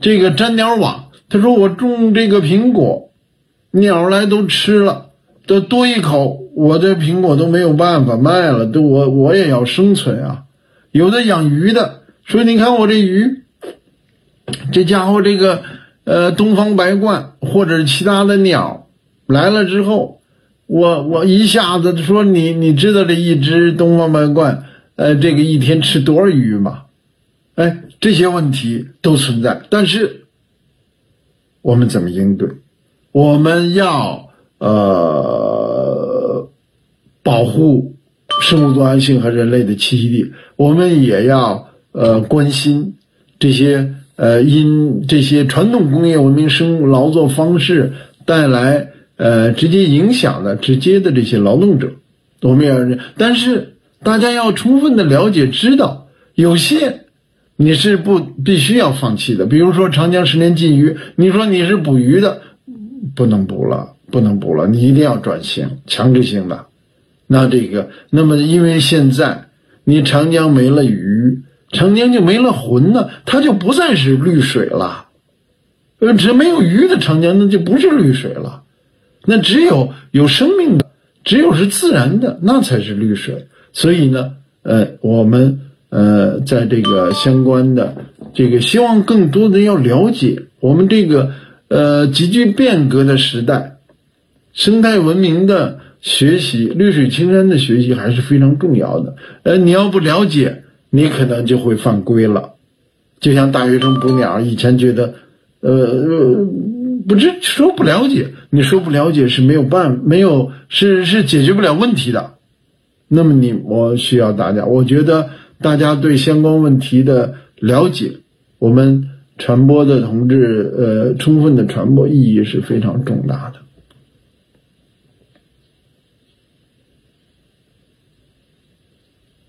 这个粘鸟网，他说我种这个苹果，鸟来都吃了，都多一口，我这苹果都没有办法卖了，都我我也要生存啊。有的养鱼的说，你看我这鱼，这家伙这个呃东方白鹳或者其他的鸟来了之后，我我一下子说你你知道这一只东方白鹳呃这个一天吃多少鱼吗？哎，这些问题都存在，但是我们怎么应对？我们要呃保护生物多样性和人类的栖息地，我们也要呃关心这些呃因这些传统工业文明生物劳作方式带来呃直接影响的直接的这些劳动者，我们要，但是大家要充分的了解知道有些。你是不必须要放弃的，比如说长江十年禁渔，你说你是捕鱼的，不能捕了，不能捕了，你一定要转型，强制性的。那这个，那么因为现在你长江没了鱼，长江就没了魂了，它就不再是绿水了。呃，只没有鱼的长江，那就不是绿水了，那只有有生命的，只有是自然的，那才是绿水。所以呢，呃，我们。呃，在这个相关的这个，希望更多的要了解我们这个呃急剧变革的时代，生态文明的学习、绿水青山的学习还是非常重要的。呃，你要不了解，你可能就会犯规了。就像大学生捕鸟，以前觉得，呃，不知说不了解，你说不了解是没有办没有是是解决不了问题的。那么你我需要大家，我觉得。大家对相关问题的了解，我们传播的同志，呃，充分的传播意义是非常重大的。